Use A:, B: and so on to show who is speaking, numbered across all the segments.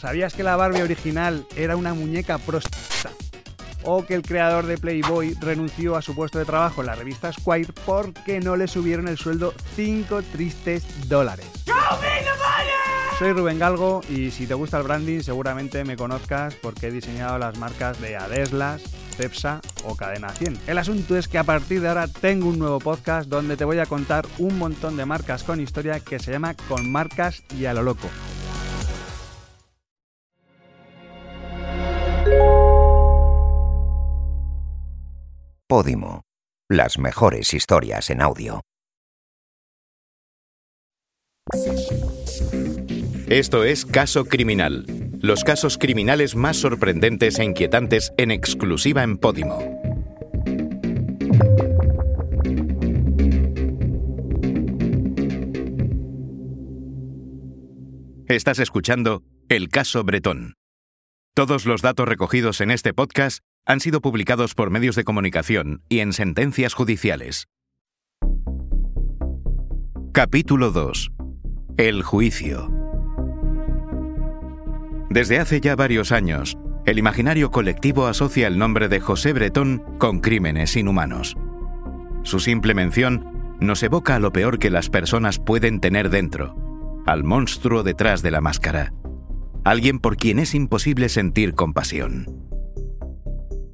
A: ¿Sabías que la Barbie original era una muñeca prostituta? O que el creador de Playboy renunció a su puesto de trabajo en la revista Squire porque no le subieron el sueldo 5 tristes dólares. Soy Rubén Galgo y si te gusta el branding seguramente me conozcas porque he diseñado las marcas de Adeslas, Cepsa o Cadena 100. El asunto es que a partir de ahora tengo un nuevo podcast donde te voy a contar un montón de marcas con historia que se llama Con Marcas y a lo Loco.
B: Podimo. Las mejores historias en audio.
C: Esto es Caso Criminal. Los casos criminales más sorprendentes e inquietantes en exclusiva en Podimo. Estás escuchando El caso Bretón. Todos los datos recogidos en este podcast han sido publicados por medios de comunicación y en sentencias judiciales. Capítulo 2. El juicio. Desde hace ya varios años, el imaginario colectivo asocia el nombre de José Bretón con crímenes inhumanos. Su simple mención nos evoca a lo peor que las personas pueden tener dentro, al monstruo detrás de la máscara, alguien por quien es imposible sentir compasión.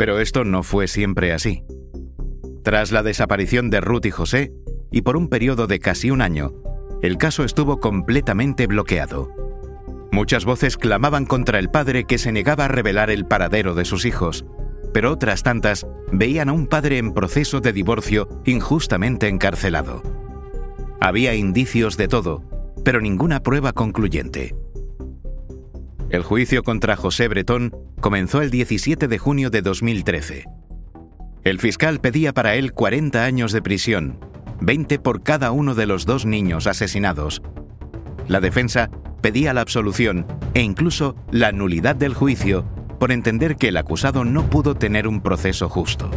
C: Pero esto no fue siempre así. Tras la desaparición de Ruth y José, y por un periodo de casi un año, el caso estuvo completamente bloqueado. Muchas voces clamaban contra el padre que se negaba a revelar el paradero de sus hijos, pero otras tantas veían a un padre en proceso de divorcio injustamente encarcelado. Había indicios de todo, pero ninguna prueba concluyente. El juicio contra José Bretón comenzó el 17 de junio de 2013. El fiscal pedía para él 40 años de prisión, 20 por cada uno de los dos niños asesinados. La defensa pedía la absolución e incluso la nulidad del juicio por entender que el acusado no pudo tener un proceso justo.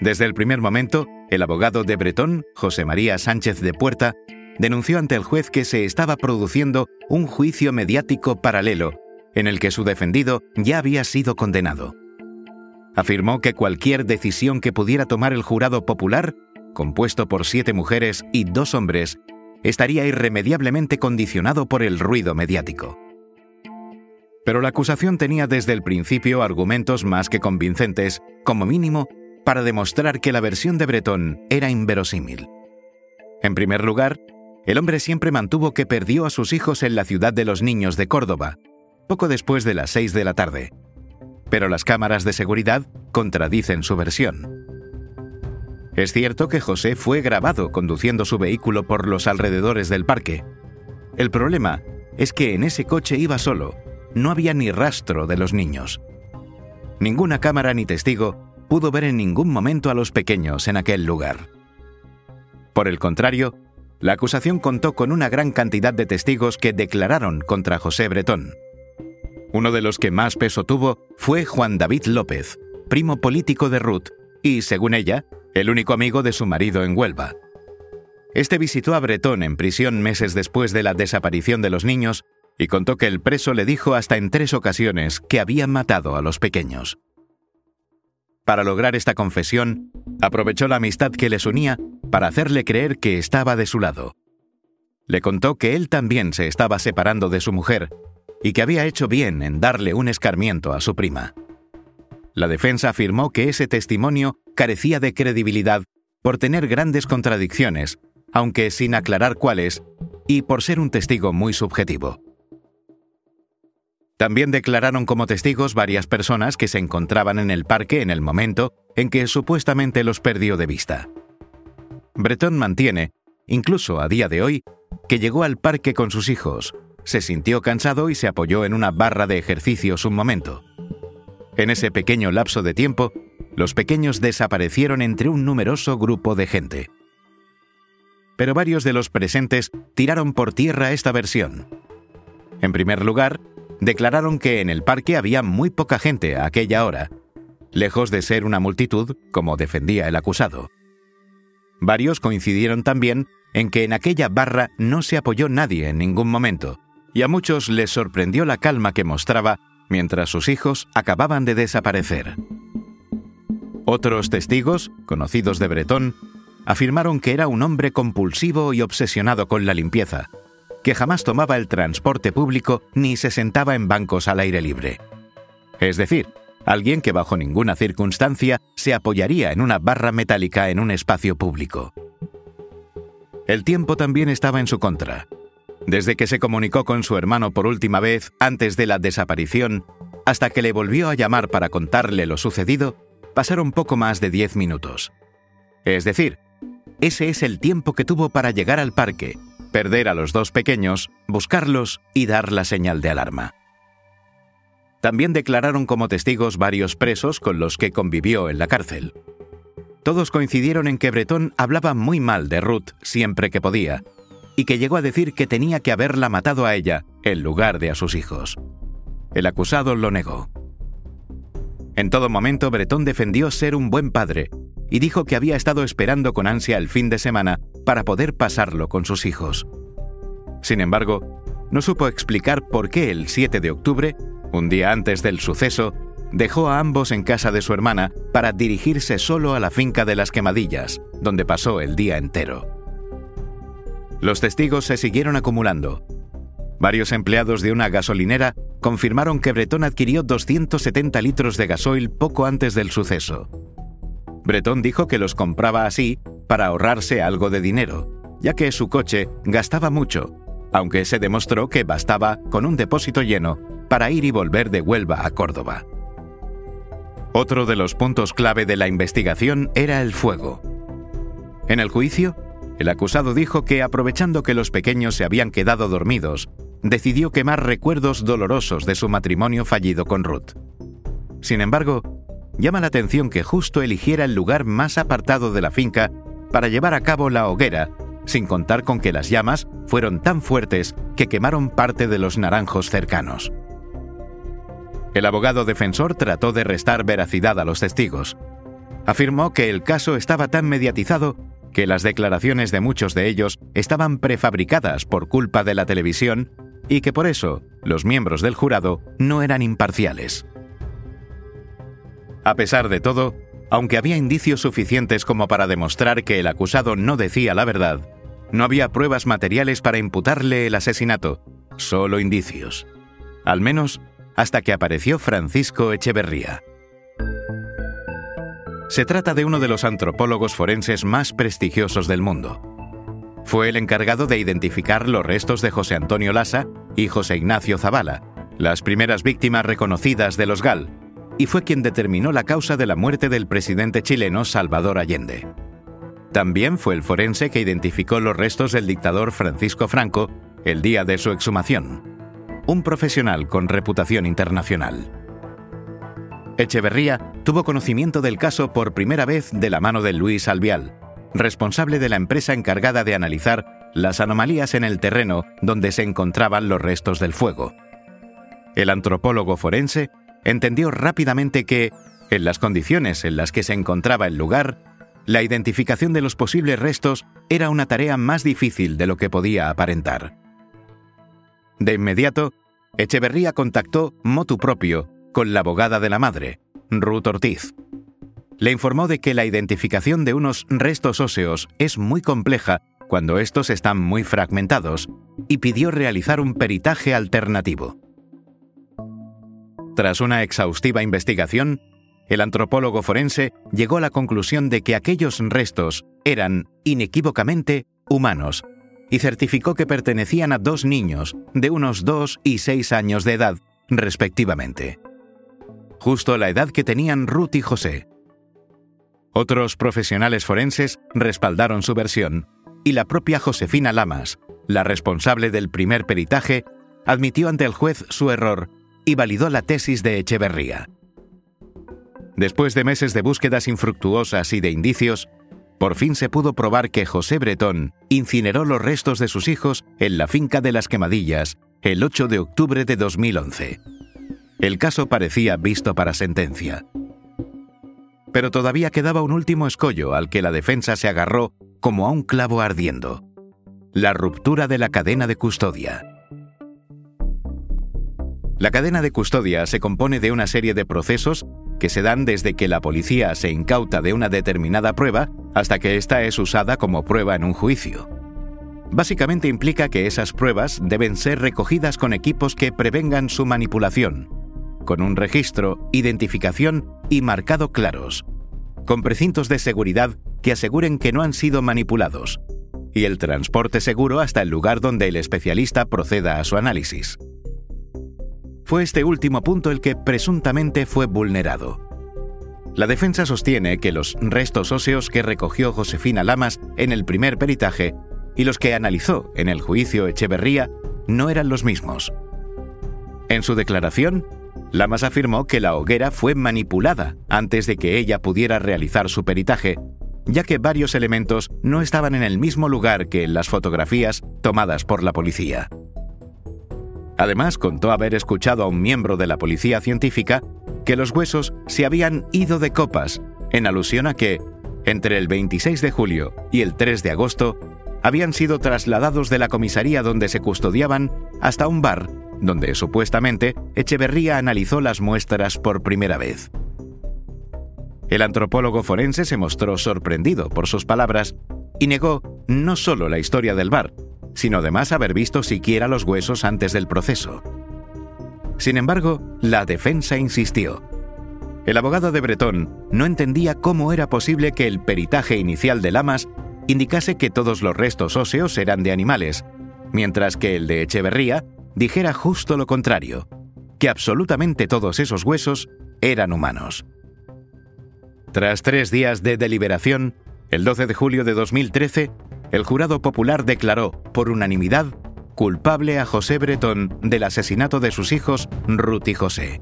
C: Desde el primer momento, el abogado de Bretón, José María Sánchez de Puerta, denunció ante el juez que se estaba produciendo un juicio mediático paralelo, en el que su defendido ya había sido condenado. Afirmó que cualquier decisión que pudiera tomar el jurado popular, compuesto por siete mujeres y dos hombres, estaría irremediablemente condicionado por el ruido mediático. Pero la acusación tenía desde el principio argumentos más que convincentes, como mínimo, para demostrar que la versión de Bretón era inverosímil. En primer lugar, el hombre siempre mantuvo que perdió a sus hijos en la ciudad de los niños de Córdoba, poco después de las seis de la tarde. Pero las cámaras de seguridad contradicen su versión. Es cierto que José fue grabado conduciendo su vehículo por los alrededores del parque. El problema es que en ese coche iba solo, no había ni rastro de los niños. Ninguna cámara ni testigo pudo ver en ningún momento a los pequeños en aquel lugar. Por el contrario, la acusación contó con una gran cantidad de testigos que declararon contra José Bretón. Uno de los que más peso tuvo fue Juan David López, primo político de Ruth y, según ella, el único amigo de su marido en Huelva. Este visitó a Bretón en prisión meses después de la desaparición de los niños y contó que el preso le dijo hasta en tres ocasiones que había matado a los pequeños. Para lograr esta confesión, aprovechó la amistad que les unía para hacerle creer que estaba de su lado. Le contó que él también se estaba separando de su mujer y que había hecho bien en darle un escarmiento a su prima. La defensa afirmó que ese testimonio carecía de credibilidad por tener grandes contradicciones, aunque sin aclarar cuáles, y por ser un testigo muy subjetivo. También declararon como testigos varias personas que se encontraban en el parque en el momento en que supuestamente los perdió de vista. Breton mantiene, incluso a día de hoy, que llegó al parque con sus hijos, se sintió cansado y se apoyó en una barra de ejercicios un momento. En ese pequeño lapso de tiempo, los pequeños desaparecieron entre un numeroso grupo de gente. Pero varios de los presentes tiraron por tierra esta versión. En primer lugar, declararon que en el parque había muy poca gente a aquella hora, lejos de ser una multitud, como defendía el acusado. Varios coincidieron también en que en aquella barra no se apoyó nadie en ningún momento, y a muchos les sorprendió la calma que mostraba mientras sus hijos acababan de desaparecer. Otros testigos, conocidos de Bretón, afirmaron que era un hombre compulsivo y obsesionado con la limpieza, que jamás tomaba el transporte público ni se sentaba en bancos al aire libre. Es decir, alguien que bajo ninguna circunstancia se apoyaría en una barra metálica en un espacio público. El tiempo también estaba en su contra. Desde que se comunicó con su hermano por última vez antes de la desaparición, hasta que le volvió a llamar para contarle lo sucedido, pasaron poco más de diez minutos. Es decir, ese es el tiempo que tuvo para llegar al parque, perder a los dos pequeños, buscarlos y dar la señal de alarma. También declararon como testigos varios presos con los que convivió en la cárcel. Todos coincidieron en que Bretón hablaba muy mal de Ruth siempre que podía, y que llegó a decir que tenía que haberla matado a ella en lugar de a sus hijos. El acusado lo negó. En todo momento, Bretón defendió ser un buen padre y dijo que había estado esperando con ansia el fin de semana para poder pasarlo con sus hijos. Sin embargo, no supo explicar por qué el 7 de octubre, un día antes del suceso, dejó a ambos en casa de su hermana para dirigirse solo a la finca de las quemadillas, donde pasó el día entero. Los testigos se siguieron acumulando. Varios empleados de una gasolinera confirmaron que Bretón adquirió 270 litros de gasoil poco antes del suceso. Bretón dijo que los compraba así para ahorrarse algo de dinero, ya que su coche gastaba mucho, aunque se demostró que bastaba con un depósito lleno para ir y volver de Huelva a Córdoba. Otro de los puntos clave de la investigación era el fuego. En el juicio, el acusado dijo que, aprovechando que los pequeños se habían quedado dormidos, decidió quemar recuerdos dolorosos de su matrimonio fallido con Ruth. Sin embargo, llama la atención que justo eligiera el lugar más apartado de la finca para llevar a cabo la hoguera, sin contar con que las llamas fueron tan fuertes que quemaron parte de los naranjos cercanos. El abogado defensor trató de restar veracidad a los testigos. Afirmó que el caso estaba tan mediatizado que las declaraciones de muchos de ellos estaban prefabricadas por culpa de la televisión y que por eso los miembros del jurado no eran imparciales. A pesar de todo, aunque había indicios suficientes como para demostrar que el acusado no decía la verdad, no había pruebas materiales para imputarle el asesinato, solo indicios. Al menos hasta que apareció Francisco Echeverría. Se trata de uno de los antropólogos forenses más prestigiosos del mundo. Fue el encargado de identificar los restos de José Antonio Lassa y José Ignacio Zavala, las primeras víctimas reconocidas de los GAL, y fue quien determinó la causa de la muerte del presidente chileno Salvador Allende. También fue el forense que identificó los restos del dictador Francisco Franco el día de su exhumación. Un profesional con reputación internacional. Echeverría tuvo conocimiento del caso por primera vez de la mano de Luis Albial, responsable de la empresa encargada de analizar las anomalías en el terreno donde se encontraban los restos del fuego. El antropólogo forense entendió rápidamente que, en las condiciones en las que se encontraba el lugar, la identificación de los posibles restos era una tarea más difícil de lo que podía aparentar. De inmediato, Echeverría contactó motu propio con la abogada de la madre, Ruth Ortiz. Le informó de que la identificación de unos restos óseos es muy compleja cuando estos están muy fragmentados y pidió realizar un peritaje alternativo. Tras una exhaustiva investigación, el antropólogo forense llegó a la conclusión de que aquellos restos eran, inequívocamente, humanos, y certificó que pertenecían a dos niños de unos dos y seis años de edad, respectivamente justo la edad que tenían Ruth y José. Otros profesionales forenses respaldaron su versión, y la propia Josefina Lamas, la responsable del primer peritaje, admitió ante el juez su error y validó la tesis de Echeverría. Después de meses de búsquedas infructuosas y de indicios, por fin se pudo probar que José Bretón incineró los restos de sus hijos en la finca de las Quemadillas el 8 de octubre de 2011. El caso parecía visto para sentencia. Pero todavía quedaba un último escollo al que la defensa se agarró como a un clavo ardiendo. La ruptura de la cadena de custodia. La cadena de custodia se compone de una serie de procesos que se dan desde que la policía se incauta de una determinada prueba hasta que ésta es usada como prueba en un juicio. Básicamente implica que esas pruebas deben ser recogidas con equipos que prevengan su manipulación, con un registro, identificación y marcado claros, con precintos de seguridad que aseguren que no han sido manipulados, y el transporte seguro hasta el lugar donde el especialista proceda a su análisis. Fue este último punto el que presuntamente fue vulnerado. La defensa sostiene que los restos óseos que recogió Josefina Lamas en el primer peritaje y los que analizó en el juicio Echeverría no eran los mismos. En su declaración, Lamas afirmó que la hoguera fue manipulada antes de que ella pudiera realizar su peritaje, ya que varios elementos no estaban en el mismo lugar que en las fotografías tomadas por la policía. Además, contó haber escuchado a un miembro de la policía científica que los huesos se habían ido de copas, en alusión a que, entre el 26 de julio y el 3 de agosto, habían sido trasladados de la comisaría donde se custodiaban hasta un bar, donde supuestamente Echeverría analizó las muestras por primera vez. El antropólogo forense se mostró sorprendido por sus palabras y negó no solo la historia del bar, sino además haber visto siquiera los huesos antes del proceso. Sin embargo, la defensa insistió. El abogado de Bretón no entendía cómo era posible que el peritaje inicial de Lamas indicase que todos los restos óseos eran de animales, mientras que el de Echeverría dijera justo lo contrario, que absolutamente todos esos huesos eran humanos. Tras tres días de deliberación, el 12 de julio de 2013, el jurado popular declaró, por unanimidad, culpable a José Bretón del asesinato de sus hijos Ruth y José.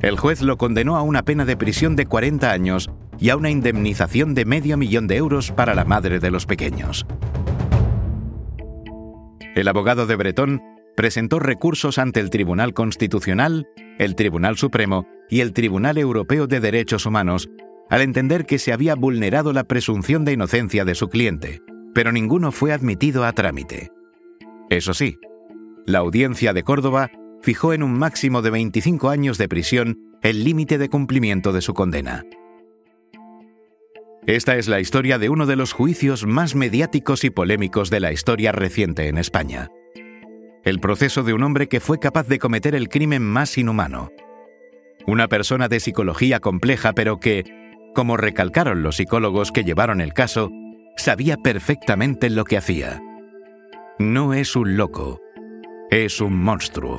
C: El juez lo condenó a una pena de prisión de 40 años y a una indemnización de medio millón de euros para la madre de los pequeños. El abogado de Bretón presentó recursos ante el Tribunal Constitucional, el Tribunal Supremo y el Tribunal Europeo de Derechos Humanos al entender que se había vulnerado la presunción de inocencia de su cliente, pero ninguno fue admitido a trámite. Eso sí, la audiencia de Córdoba fijó en un máximo de 25 años de prisión el límite de cumplimiento de su condena. Esta es la historia de uno de los juicios más mediáticos y polémicos de la historia reciente en España. El proceso de un hombre que fue capaz de cometer el crimen más inhumano. Una persona de psicología compleja pero que, como recalcaron los psicólogos que llevaron el caso, sabía perfectamente lo que hacía. No es un loco, es un monstruo.